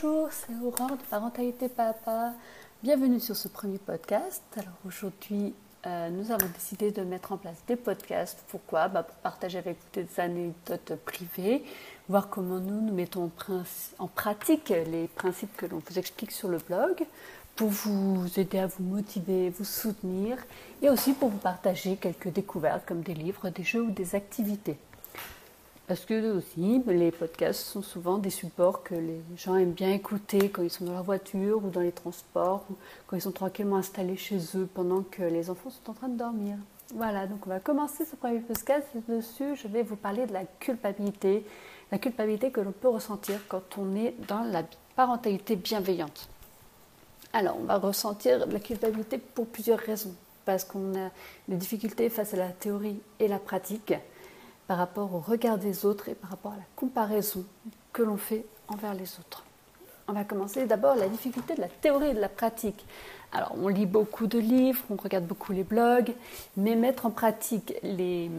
Bonjour, c'est Aurore de Parentalité Papa. Bienvenue sur ce premier podcast. Alors aujourd'hui, euh, nous avons décidé de mettre en place des podcasts. Pourquoi? Bah, Pour partager avec vous des anecdotes privées, voir comment nous, nous mettons en, pratique les principes que l'on vous explique sur le blog, pour vous aider à vous motiver, vous soutenir, et aussi pour vous partager quelques découvertes comme des livres, des jeux ou des activités. Parce que aussi, les podcasts sont souvent des supports que les gens aiment bien écouter quand ils sont dans leur voiture ou dans les transports, ou quand ils sont tranquillement installés chez eux pendant que les enfants sont en train de dormir. Voilà, donc on va commencer ce premier podcast. Dessus, je vais vous parler de la culpabilité, la culpabilité que l'on peut ressentir quand on est dans la parentalité bienveillante. Alors, on va ressentir la culpabilité pour plusieurs raisons. Parce qu'on a des difficultés face à la théorie et la pratique par rapport au regard des autres et par rapport à la comparaison que l'on fait envers les autres. On va commencer d'abord la difficulté de la théorie et de la pratique. Alors, on lit beaucoup de livres, on regarde beaucoup les blogs, mais mettre en pratique les,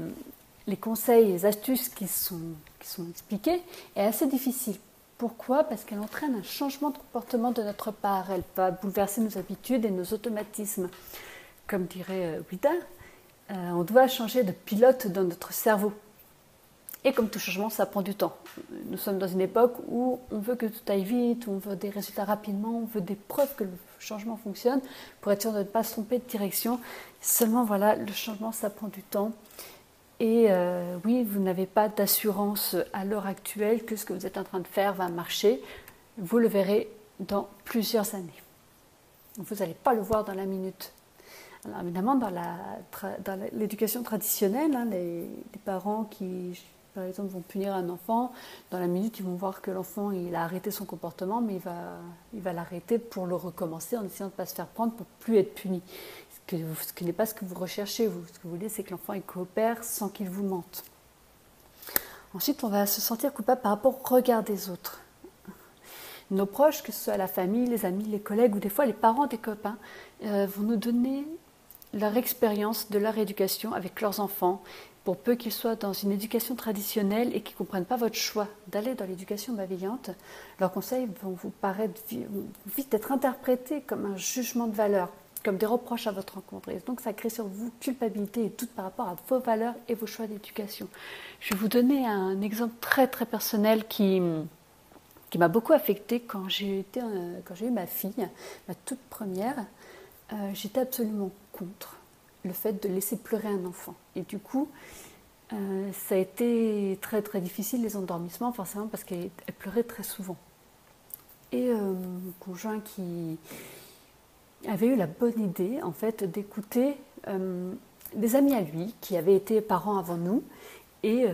les conseils, les astuces qui sont, qui sont expliqués est assez difficile. Pourquoi? Parce qu'elle entraîne un changement de comportement de notre part. Elle va bouleverser nos habitudes et nos automatismes. Comme dirait Wida, euh, on doit changer de pilote dans notre cerveau. Et comme tout changement, ça prend du temps. Nous sommes dans une époque où on veut que tout aille vite, on veut des résultats rapidement, on veut des preuves que le changement fonctionne pour être sûr de ne pas se tromper de direction. Seulement, voilà, le changement, ça prend du temps. Et euh, oui, vous n'avez pas d'assurance à l'heure actuelle que ce que vous êtes en train de faire va marcher. Vous le verrez dans plusieurs années. Vous n'allez pas le voir dans la minute. Alors évidemment, dans l'éducation traditionnelle, hein, les, les parents qui par exemple, vont punir un enfant. Dans la minute, ils vont voir que l'enfant a arrêté son comportement, mais il va, l'arrêter pour le recommencer en essayant de ne pas se faire prendre pour plus être puni. Ce, qui n'est pas ce que vous recherchez. Vous. Ce que vous voulez, c'est que l'enfant coopère sans qu'il vous mente. Ensuite, on va se sentir coupable par rapport au regard des autres. Nos proches, que ce soit la famille, les amis, les collègues ou des fois les parents des copains, euh, vont nous donner leur expérience de leur éducation avec leurs enfants pour peu qu'ils soient dans une éducation traditionnelle et qu'ils ne comprennent pas votre choix d'aller dans l'éducation bienveillante, leurs conseils vont vous paraître vite être interprétés comme un jugement de valeur, comme des reproches à votre rencontre. Et donc ça crée sur vous culpabilité et doute par rapport à vos valeurs et vos choix d'éducation. Je vais vous donner un exemple très très personnel qui, qui m'a beaucoup affecté quand j'ai euh, eu ma fille, ma toute première. Euh, j'étais absolument contre le fait de laisser pleurer un enfant. Et du coup, euh, ça a été très très difficile les endormissements, forcément parce qu'elle pleurait très souvent. Et euh, mon conjoint qui avait eu la bonne idée en fait d'écouter euh, des amis à lui qui avaient été parents avant nous et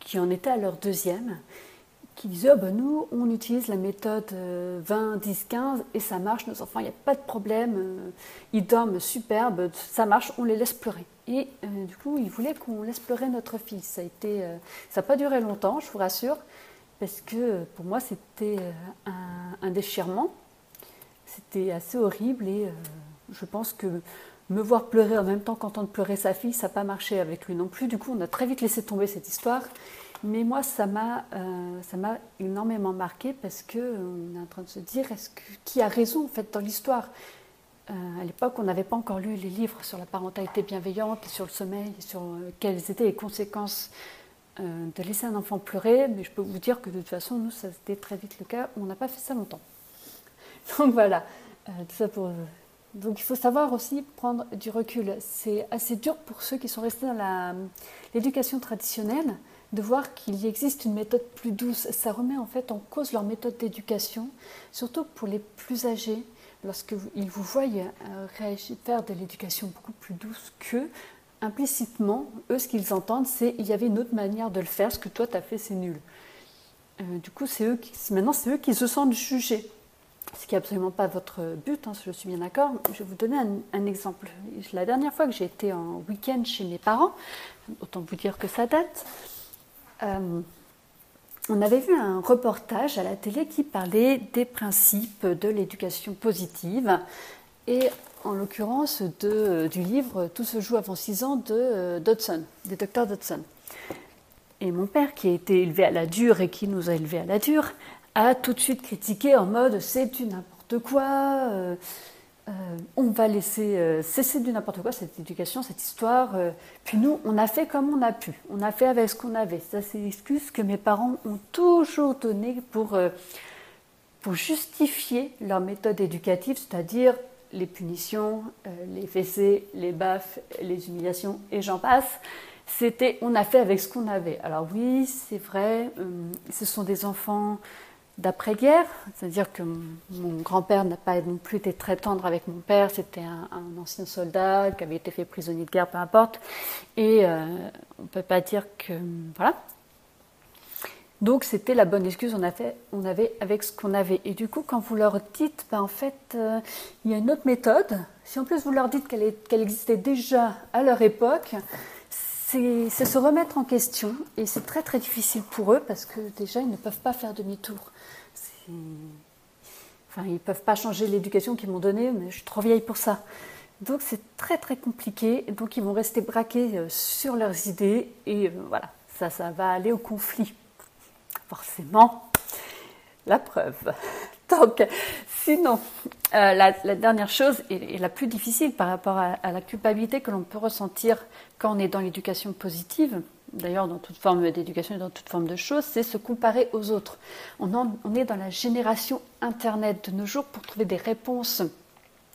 qui en étaient à leur deuxième qui disaient oh ben nous, on utilise la méthode 20, 10, 15 et ça marche, nos enfants, il n'y a pas de problème, euh, ils dorment superbe, ça marche, on les laisse pleurer. Et euh, du coup, ils voulaient qu'on laisse pleurer notre fille. Ça n'a euh, pas duré longtemps, je vous rassure, parce que pour moi, c'était un, déchirement. C'était assez horrible et je pense que me voir pleurer en même temps qu'entendre pleurer sa fille, ça n'a pas marché avec lui non plus. Du coup, on a très vite laissé tomber cette histoire. Mais moi, ça m'a, euh, énormément marqué parce que euh, est en train de se dire, qui a raison en fait dans l'histoire? Euh, À l'époque, on n'avait pas encore lu les livres sur la parentalité bienveillante, sur le sommeil, sur quelles étaient les conséquences de laisser un enfant pleurer. Mais je peux vous dire que de toute façon, nous, ça c'était très vite le cas. On n'a pas fait ça longtemps. Donc voilà. Donc il faut savoir aussi prendre du recul. C'est assez dur pour ceux qui sont restés dans l'éducation traditionnelle de voir qu'il existe une méthode plus douce. Ça remet en fait en cause leur méthode d'éducation, surtout pour les plus âgés, lorsqu'ils vous voient euh, réagir, faire de l'éducation beaucoup plus douce qu'eux. Implicitement, eux, ce qu'ils entendent, c'est il y avait une autre manière de le faire, ce que toi, tu as fait, c'est nul. Euh, du coup, c'est eux qui, maintenant, c'est eux qui se sentent jugés. Ce qui n'est absolument pas votre but, hein, je suis bien d'accord. Je vais vous donner un, un, exemple. La dernière fois que j'ai été en week-end chez mes parents, autant vous dire que ça date, euh, on avait vu un reportage à la télé qui parlait des principes de l'éducation positive et en l'occurrence du livre Tout se joue avant 6 ans de euh, Dodson, des docteurs Dodson. Et mon père, qui a été élevé à la dure et qui nous a élevés à la dure, a tout de suite critiqué en mode c'est du n'importe quoi, euh, euh, on va laisser euh, cesser du n'importe quoi cette éducation, cette histoire. Puis nous, on a fait comme on a pu, on a fait avec ce qu'on avait. Ça, c'est l'excuse que mes parents ont toujours donnée pour, pour justifier leur méthode éducative, c'est-à-dire les punitions, les fessées, les baffes, les humiliations et j'en passe c'était on a fait avec ce qu'on avait. Alors oui, c'est vrai, ce sont des enfants d'après-guerre, c'est-à-dire que mon grand-père n'a pas non plus été très tendre avec mon père, c'était un, ancien soldat qui avait été fait prisonnier de guerre, peu importe, et euh, on ne peut pas dire que... Voilà. Donc c'était la bonne excuse, on, avait avec ce qu'on avait. Et du coup, quand vous leur dites, ben, en fait, euh, il y a une autre méthode, si en plus vous leur dites qu'elle existait déjà à leur époque, c'est se remettre en question et c'est très très difficile pour eux parce que déjà ils ne peuvent pas faire demi-tour. Enfin, ils ne peuvent pas changer l'éducation qu'ils m'ont donnée, mais je suis trop vieille pour ça. Donc c'est très très compliqué, donc ils vont rester braqués euh, sur leurs idées et euh, voilà, ça, ça va aller au conflit. Forcément, la preuve. Donc, sinon, euh, la, dernière chose et, la plus difficile par rapport à, la culpabilité que l'on peut ressentir quand on est dans l'éducation positive, d'ailleurs dans toute forme d'éducation et dans toute forme de choses, c'est se comparer aux autres. On, est dans la génération Internet de nos jours pour trouver des réponses,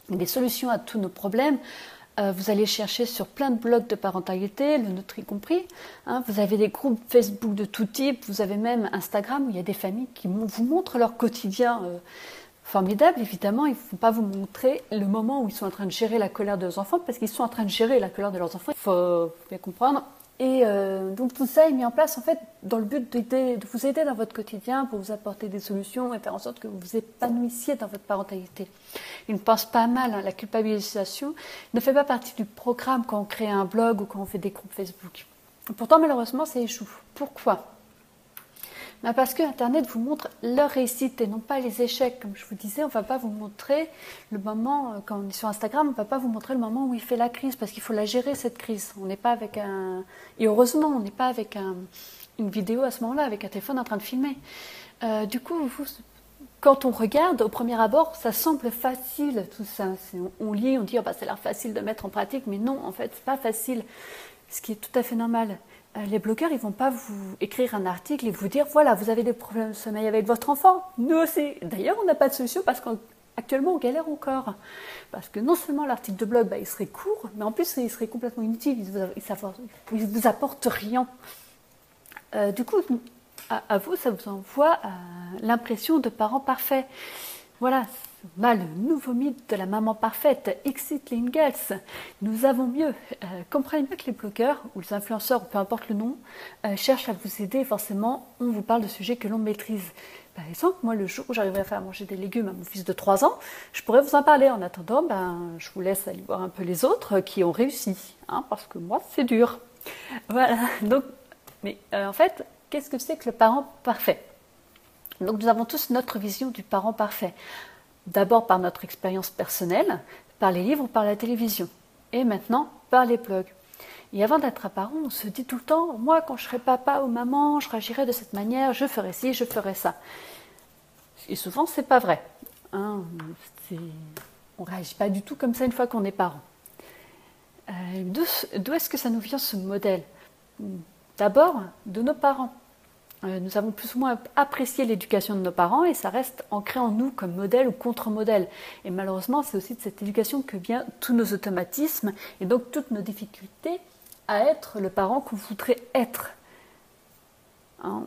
des solutions à tous nos problèmes. Euh, vous allez chercher sur plein de blogs de parentalité, le nôtre y compris. Hein. vous avez des groupes Facebook de tout type, vous avez même Instagram où il y a des familles qui vous montrent leur quotidien euh, formidable. Évidemment, ils ne vont pas vous montrer le moment où ils sont en train de gérer la colère de leurs enfants parce qu'ils sont en train de gérer la colère de leurs enfants. Il faut bien comprendre. Et euh, donc tout ça est mis en place en fait dans le but de vous aider dans votre quotidien pour vous apporter des solutions et faire en sorte que vous vous épanouissiez dans votre parentalité. Il ne pense pas mal, hein, la culpabilisation ne fait pas partie du programme quand on crée un blog ou quand on fait des groupes Facebook. Pourtant malheureusement ça échoue. Pourquoi? Bah, parce que Internet vous montre leur réussite et non pas les échecs. Comme je vous disais, on ne va pas vous montrer le moment, euh, quand on est sur Instagram, on ne va pas vous montrer le moment où il fait la crise, parce qu'il faut la gérer, cette crise. On n'est pas avec un... Et heureusement, on n'est pas avec un... une vidéo à ce moment-là, avec un téléphone en train de filmer. Euh, du coup, quand on regarde, au premier abord, ça semble facile, tout ça. On, lit, on dit, oh, bah, l'air facile de mettre en pratique, mais non, en fait, c'est pas facile. Ce qui est tout à fait normal. Euh, les blogueurs, ils vont pas vous écrire un article et vous dire voilà, vous avez des problèmes de sommeil avec votre enfant. Nous aussi. D'ailleurs, on n'a pas de solution parce qu'actuellement, on galère encore. Parce que non seulement l'article de blog, bah, il serait court, mais en plus, il serait complètement inutile. Il ne vous, apporte rien. Euh, du coup, à, vous, ça vous envoie euh, l'impression de parents parfaits. Voilà, mal le nouveau mythe de la maman parfaite, Exit Girls. Nous avons mieux. Euh, comprenez bien que les blogueurs ou les influenceurs, peu importe le nom, euh, cherchent à vous aider. Forcément, on vous parle de sujets que l'on maîtrise. Par exemple, moi, le jour où j'arriverai à faire manger des légumes à mon fils de 3 ans, je pourrais vous en parler. En attendant, ben, je vous laisse aller voir un peu les autres qui ont réussi. Hein, parce que moi, c'est dur. Voilà. Mais euh, en fait, qu'est-ce que c'est que le parent parfait? Donc nous avons tous notre vision du parent parfait d'abord par notre expérience personnelle, par les livres par la télévision, et maintenant par les blogs. Et avant d'être un parent, on se dit tout le temps, moi quand je serai papa ou maman, je réagirai de cette manière, je ferai ci, je ferai ça. Et souvent, c'est pas vrai. Hein, on ne réagit pas du tout comme ça une fois qu'on est parent. Euh, d'où est-ce que ça nous vient ce modèle? D'abord, de nos parents. Euh, nous avons plus ou moins apprécié l'éducation de nos parents et ça reste ancré en nous comme modèle ou contre-modèle. Et malheureusement, c'est aussi de cette éducation que viennent tous nos automatismes et donc toutes nos difficultés à être le parent qu'on voudrait être. Hein,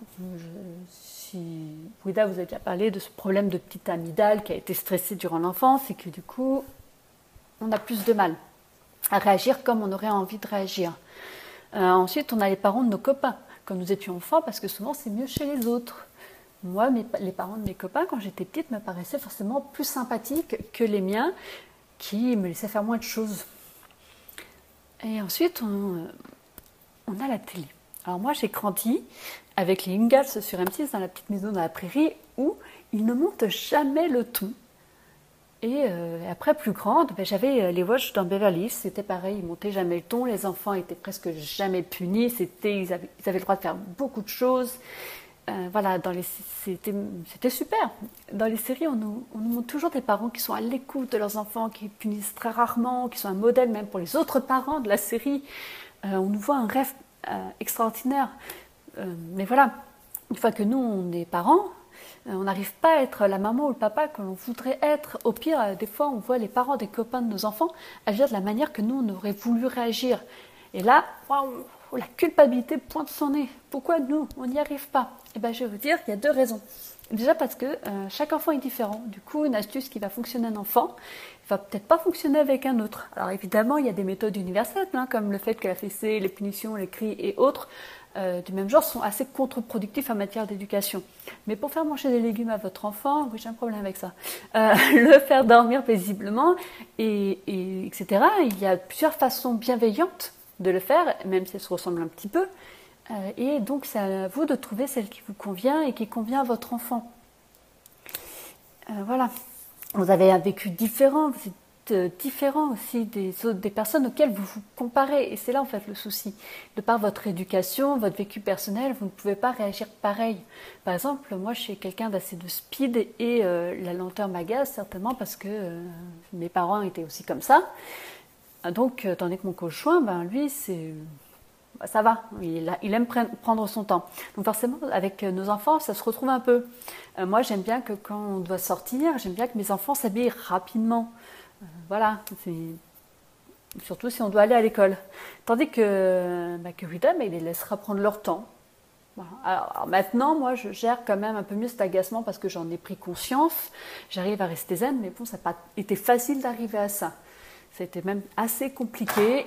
si Ouida vous a déjà parlé de ce problème de petite amygdale qui a été stressé durant l'enfance et que du coup, on a plus de mal à réagir comme on aurait envie de réagir. Euh, ensuite, on a les parents de nos copains quand nous étions enfants, parce que souvent c'est mieux chez les autres. Moi, les parents de mes copains, quand j'étais petite, me paraissaient forcément plus sympathiques que les miens, qui me laissaient faire moins de choses. Et ensuite, on, a la télé. Alors moi, j'ai grandi avec les Ingalls sur M6 dans la petite maison dans la prairie, où ils ne montent jamais le ton. Et euh, après, plus grande, ben, j'avais euh, les Watch dans Beverly Hills, c'était pareil, ils montaient jamais le ton, les enfants étaient presque jamais punis, c'était, ils, avaient, le droit de faire beaucoup de choses. euh, voilà, c'était, super. Dans les séries, on nous, on nous, montre toujours des parents qui sont à l'écoute de leurs enfants, qui punissent très rarement, qui sont un modèle même pour les autres parents de la série. On nous voit un rêve extraordinaire. mais voilà, une fois que nous, on est parents, on n'arrive pas à être la maman ou le papa que l'on voudrait être. Au pire, des fois, on voit les parents des copains de nos enfants agir de la manière que nous, on aurait voulu réagir. Et là, la culpabilité pointe son nez. Pourquoi nous, on n'y arrive pas? Eh bien, je vais vous dire qu'il y a deux raisons. Déjà parce que euh, chaque enfant est différent. Du coup, une astuce qui va fonctionner un enfant va peut-être pas fonctionner avec un autre. Alors évidemment, il y a des méthodes universelles, hein, comme le fait que la fessée, les punitions, les cris et autres euh, du même genre sont assez contre-productifs en matière d'éducation. Mais pour faire manger des légumes à votre enfant, oui, j'ai un problème avec ça. Euh, le faire dormir paisiblement, et, etc. Il y a plusieurs façons bienveillantes de le faire, même si elles se ressemblent un petit peu. Euh, et donc, c'est à vous de trouver celle qui vous convient et qui convient à votre enfant. Voilà. Vous avez un vécu différent, vous êtes différent aussi des autres, des personnes auxquelles vous vous comparez. Et c'est là en fait le souci. De par votre éducation, votre vécu personnel, vous ne pouvez pas réagir pareil. Par exemple, moi je suis quelqu'un d'assez de speed et la lenteur m'agace certainement parce que mes parents étaient aussi comme ça. Donc, euh, tandis que mon conjoint, ben, lui, c'est bah, ça va, il, aime prendre son temps. Donc forcément, avec nos enfants, ça se retrouve un peu. Euh, moi, j'aime bien que quand on doit sortir, j'aime bien que mes enfants s'habillent rapidement. Euh, voilà, surtout si on doit aller à l'école. Tandis que, bah, que Rita, il les laissera prendre leur temps. Alors, maintenant, moi, je gère quand même un peu mieux cet agacement parce que j'en ai pris conscience. J'arrive à rester zen, mais bon, ça n'a pas été facile d'arriver à ça. C'était même assez compliqué.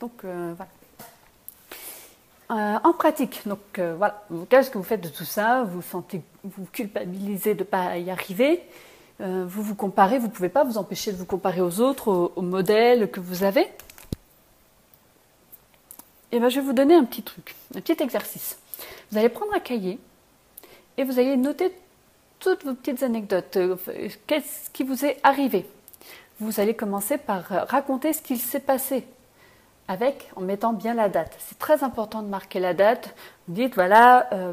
donc euh, voilà. Euh, en pratique, donc euh, voilà, qu'est-ce que vous faites de tout ça Vous sentez, vous culpabilisez de ne pas y arriver. Vous vous comparez, vous ne pouvez pas vous empêcher de vous comparer aux autres, aux, modèles que vous avez. Et eh bien, je vais vous donner un petit truc, un petit exercice. Vous allez prendre un cahier et vous allez noter toutes vos petites anecdotes. Qu'est-ce qui vous est arrivé? Vous allez commencer par euh, raconter ce qu'il s'est passé avec, en mettant bien la date. C'est très important de marquer la date. Vous dites, voilà, euh,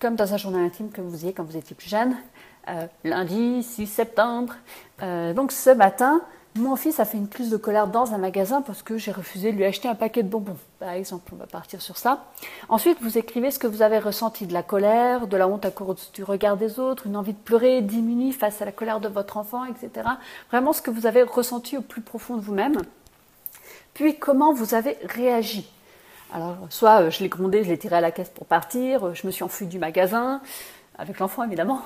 comme dans un journal intime que vous faisiez quand vous étiez plus jeune, euh, lundi 6 septembre. donc ce matin, mon fils a fait une crise de colère dans un magasin parce que j'ai refusé de lui acheter un paquet de bonbons. Par exemple, on va partir sur ça. Ensuite, vous écrivez ce que vous avez ressenti de la colère, de la honte à cause du regard des autres, une envie de pleurer, diminuer face à la colère de votre enfant, etc. Vraiment ce que vous avez ressenti au plus profond de vous-même. Puis comment vous avez réagi? Alors, soit euh, je l'ai grondé, je l'ai tiré à la caisse pour partir, euh, je me suis enfui du magasin, avec l'enfant évidemment.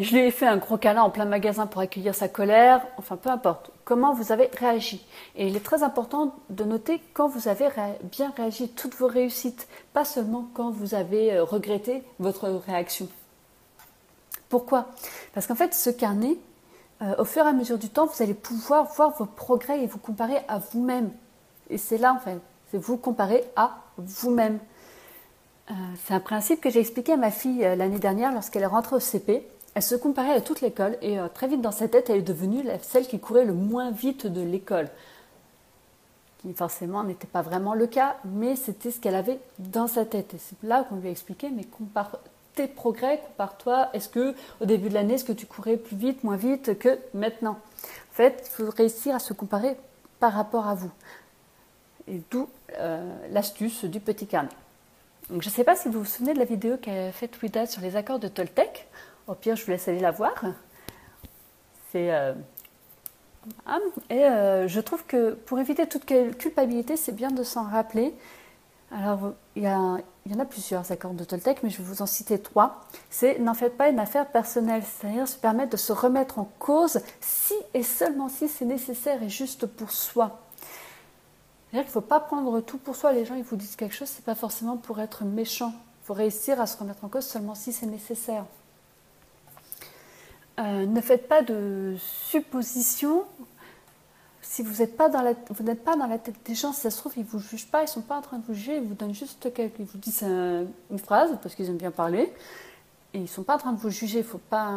Je lui ai fait un gros câlin en plein magasin pour accueillir sa colère, enfin peu importe. Comment vous avez réagi? Et il est très important de noter quand vous avez bien réagi, toutes vos réussites, pas seulement quand vous avez euh, regretté votre réaction. Pourquoi? Parce qu'en fait, ce carnet, euh, au fur et à mesure du temps, vous allez pouvoir voir vos progrès et vous comparer à vous-même. Et c'est là, en fait, c'est vous comparer à vous-même. Euh, c'est un principe que j'ai expliqué à ma fille l'année dernière lorsqu'elle est rentrée au CP. Elle se comparait à toute l'école et euh, très vite dans sa tête, elle est devenue celle qui courait le moins vite de l'école. Qui forcément n'était pas vraiment le cas, mais c'était ce qu'elle avait dans sa tête. Et c'est là qu'on lui a expliqué, mais compare tes progrès, compare-toi. Est-ce que au début de l'année, est-ce que tu courais plus vite, moins vite que maintenant? En fait, il faut réussir à se comparer par rapport à vous. Et d'où l'astuce du petit carnet je ne sais pas si vous vous souvenez de la vidéo qu'a faite Wida sur les accords de Toltec. Au pire, je vous laisse aller la voir. C'est. Euh, ah, et euh, je trouve que pour éviter toute culpabilité, c'est bien de s'en rappeler. Alors, il y, en a plusieurs accords de Toltec, mais je vais vous en citer trois. C'est n'en faites pas une affaire personnelle, c'est-à-dire se permettre de se remettre en cause si et seulement si c'est nécessaire et juste pour soi. C'est-à-dire qu'il ne faut pas prendre tout pour soi. Les gens, ils vous disent quelque chose, ce n'est pas forcément pour être méchant. Il faut réussir à se remettre en cause seulement si c'est nécessaire. Euh, ne faites pas de suppositions. Si vous n'êtes pas, dans la, tête des gens, si ça se trouve, ils ne vous jugent pas, ils ne sont pas en train de vous juger, ils vous donnent juste quelque, ils vous disent une phrase parce qu'ils aiment bien parler, et ils ne sont pas en train de vous juger. Il ne pas,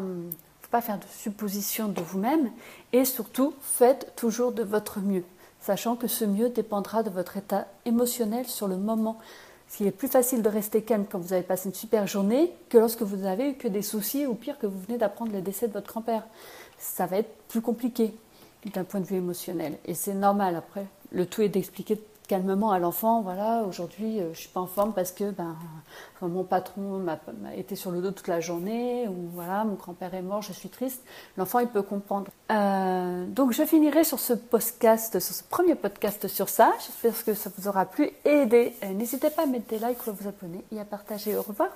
faut pas faire de suppositions de vous-même, et surtout, faites toujours de votre mieux sachant que ce mieux dépendra de votre état émotionnel sur le moment. Qu'il est plus facile de rester calme quand vous avez passé une super journée que lorsque vous n'avez eu que des soucis ou pire que vous venez d'apprendre le décès de votre grand-père. Ça va être plus compliqué d'un point de vue émotionnel. Et c'est normal après. Le tout est d'expliquer calmement à l'enfant, voilà, aujourd'hui je euh, je suis pas en forme parce que ben, mon patron m'a été sur le dos toute la journée, ou voilà, mon grand-père est mort, je suis triste. L'enfant il peut comprendre. Euh, donc je finirai sur ce podcast, sur ce premier podcast sur ça. J'espère que ça vous aura plu et aidé. Euh, n'hésitez pas à mettre des likes à vous abonner et à partager. Au revoir.